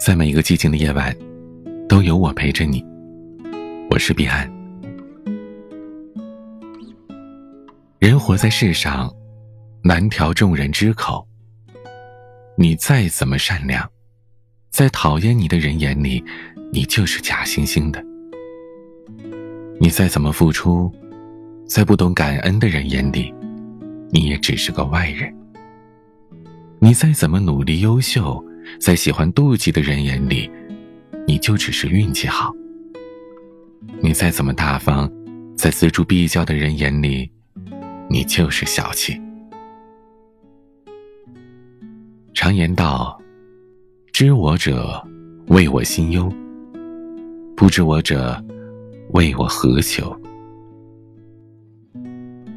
在每一个寂静的夜晚，都有我陪着你。我是彼岸。人活在世上，难调众人之口。你再怎么善良，在讨厌你的人眼里，你就是假惺惺的；你再怎么付出，在不懂感恩的人眼里，你也只是个外人；你再怎么努力优秀，在喜欢妒忌的人眼里，你就只是运气好；你再怎么大方，在锱铢必较的人眼里，你就是小气。常言道：“知我者，谓我心忧；不知我者，谓我何求。”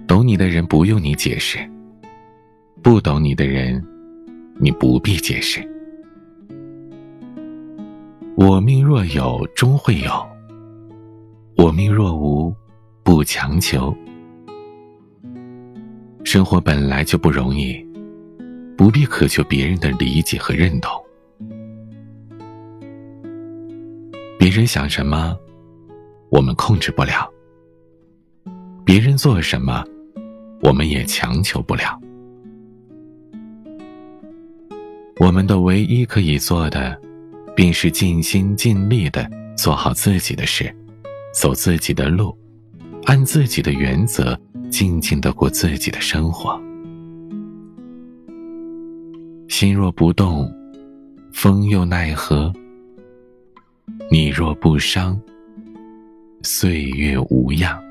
懂你的人不用你解释，不懂你的人，你不必解释。我命若有，终会有；我命若无，不强求。生活本来就不容易，不必渴求别人的理解和认同。别人想什么，我们控制不了；别人做什么，我们也强求不了。我们的唯一可以做的。便是尽心尽力的做好自己的事，走自己的路，按自己的原则，静静的过自己的生活。心若不动，风又奈何？你若不伤，岁月无恙。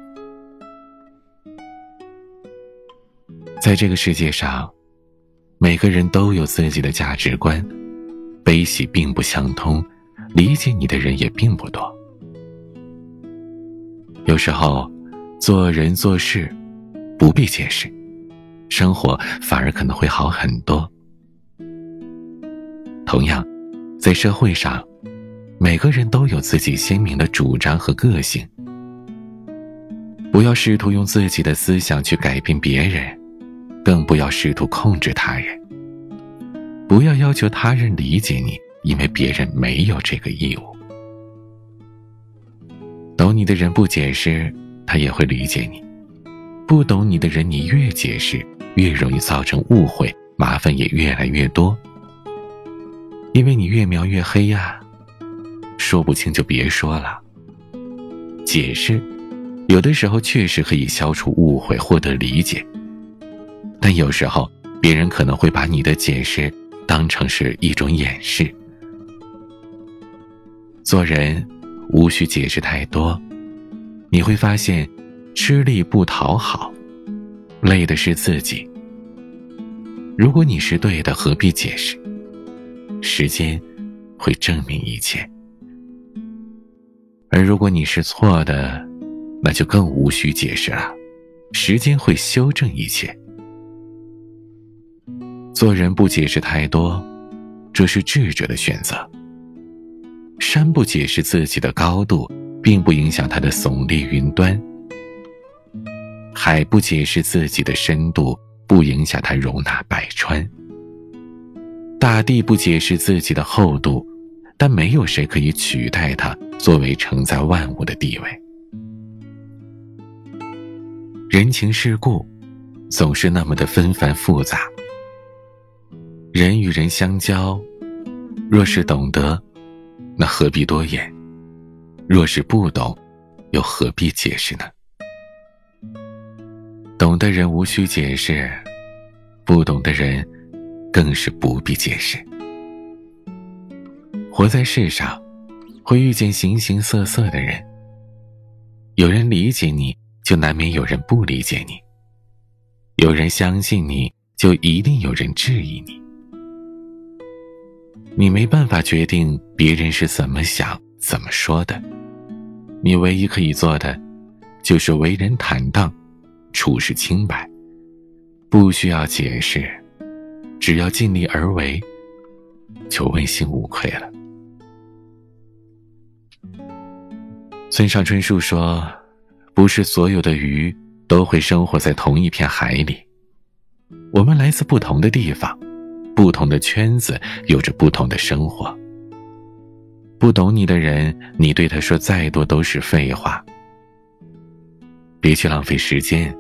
在这个世界上，每个人都有自己的价值观。悲喜并不相通，理解你的人也并不多。有时候，做人做事不必解释，生活反而可能会好很多。同样，在社会上，每个人都有自己鲜明的主张和个性。不要试图用自己的思想去改变别人，更不要试图控制他人。不要要求他人理解你，因为别人没有这个义务。懂你的人不解释，他也会理解你；不懂你的人，你越解释，越容易造成误会，麻烦也越来越多。因为你越描越黑呀，说不清就别说了。解释，有的时候确实可以消除误会，获得理解，但有时候别人可能会把你的解释。当成是一种掩饰。做人无需解释太多，你会发现，吃力不讨好，累的是自己。如果你是对的，何必解释？时间会证明一切。而如果你是错的，那就更无需解释了，时间会修正一切。做人不解释太多，这是智者的选择。山不解释自己的高度，并不影响它的耸立云端；海不解释自己的深度，不影响它容纳百川；大地不解释自己的厚度，但没有谁可以取代它作为承载万物的地位。人情世故，总是那么的纷繁复杂。人与人相交，若是懂得，那何必多言；若是不懂，又何必解释呢？懂的人无需解释，不懂的人更是不必解释。活在世上，会遇见形形色色的人，有人理解你，就难免有人不理解你；有人相信你，就一定有人质疑你。你没办法决定别人是怎么想、怎么说的，你唯一可以做的，就是为人坦荡，处事清白，不需要解释，只要尽力而为，就问心无愧了。村上春树说：“不是所有的鱼都会生活在同一片海里，我们来自不同的地方。”不同的圈子有着不同的生活。不懂你的人，你对他说再多都是废话。别去浪费时间，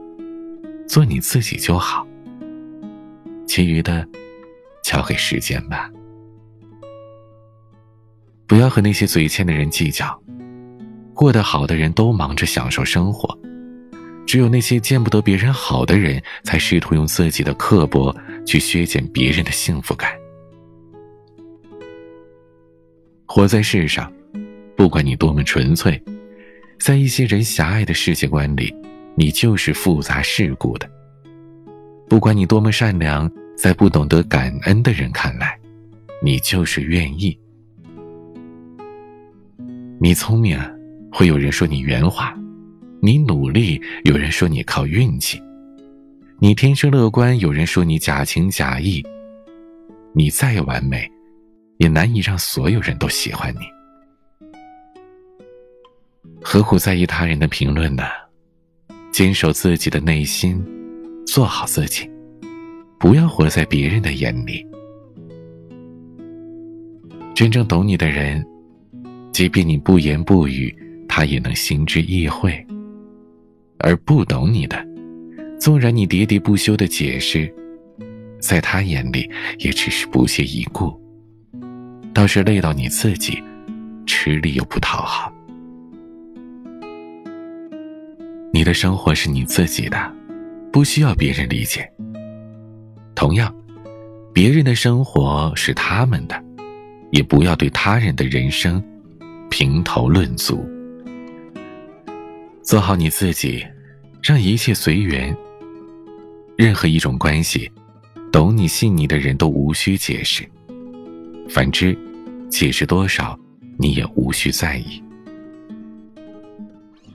做你自己就好。其余的，交给时间吧。不要和那些嘴欠的人计较。过得好的人都忙着享受生活，只有那些见不得别人好的人，才试图用自己的刻薄去削减别人的幸福感。活在世上，不管你多么纯粹，在一些人狭隘的世界观里，你就是复杂世故的；不管你多么善良，在不懂得感恩的人看来，你就是愿意。你聪明。会有人说你圆滑，你努力；有人说你靠运气，你天生乐观；有人说你假情假意。你再完美，也难以让所有人都喜欢你。何苦在意他人的评论呢？坚守自己的内心，做好自己，不要活在别人的眼里。真正懂你的人，即便你不言不语。他也能心知意会，而不懂你的，纵然你喋喋不休的解释，在他眼里也只是不屑一顾，倒是累到你自己，吃力又不讨好。你的生活是你自己的，不需要别人理解。同样，别人的生活是他们的，也不要对他人的人生评头论足。做好你自己，让一切随缘。任何一种关系，懂你、信你的人都无需解释；反之，解释多少，你也无需在意。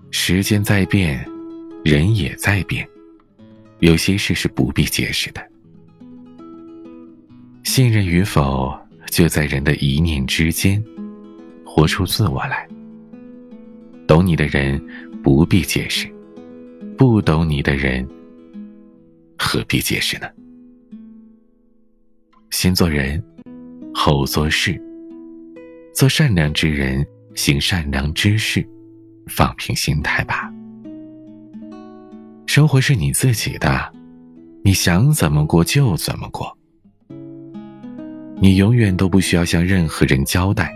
时间在变，人也在变，有些事是不必解释的。信任与否，就在人的一念之间。活出自我来，懂你的人。不必解释，不懂你的人，何必解释呢？先做人，后做事。做善良之人，行善良之事，放平心态吧。生活是你自己的，你想怎么过就怎么过。你永远都不需要向任何人交代，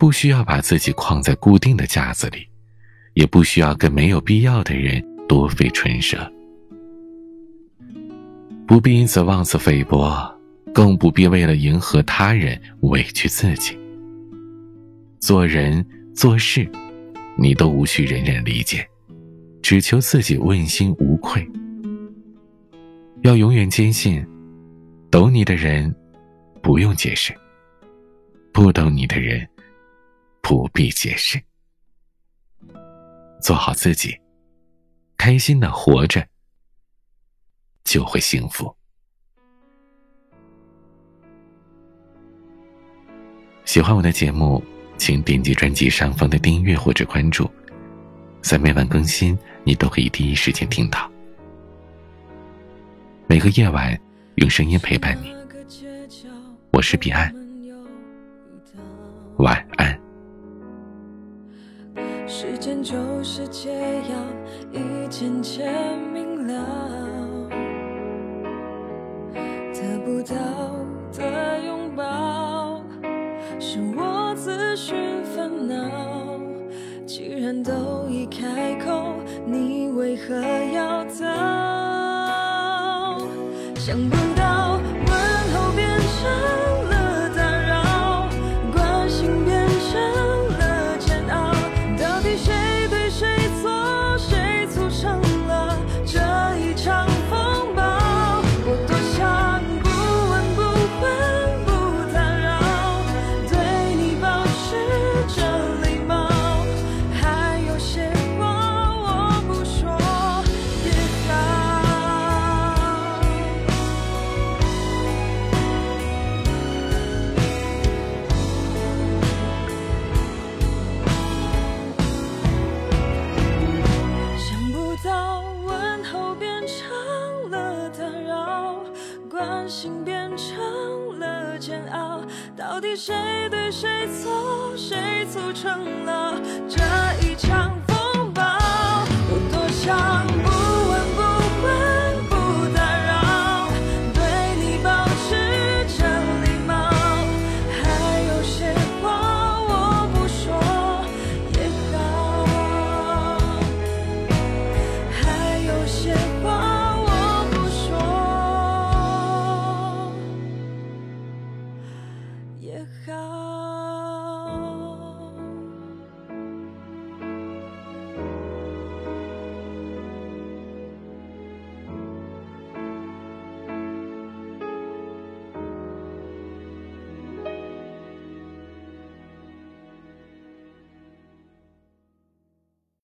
不需要把自己框在固定的架子里。也不需要跟没有必要的人多费唇舌，不必因此妄自菲薄，更不必为了迎合他人委屈自己。做人做事，你都无需人人理解，只求自己问心无愧。要永远坚信，懂你的人不用解释，不懂你的人不必解释。做好自己，开心的活着，就会幸福。喜欢我的节目，请点击专辑上方的订阅或者关注，在每晚更新，你都可以第一时间听到。每个夜晚，用声音陪伴你。我是彼岸，时间就是解药，一渐渐明了。得不到的拥抱，是我自寻烦恼。既然都已开口，你为何要走？想不到问候。变成谁 Love.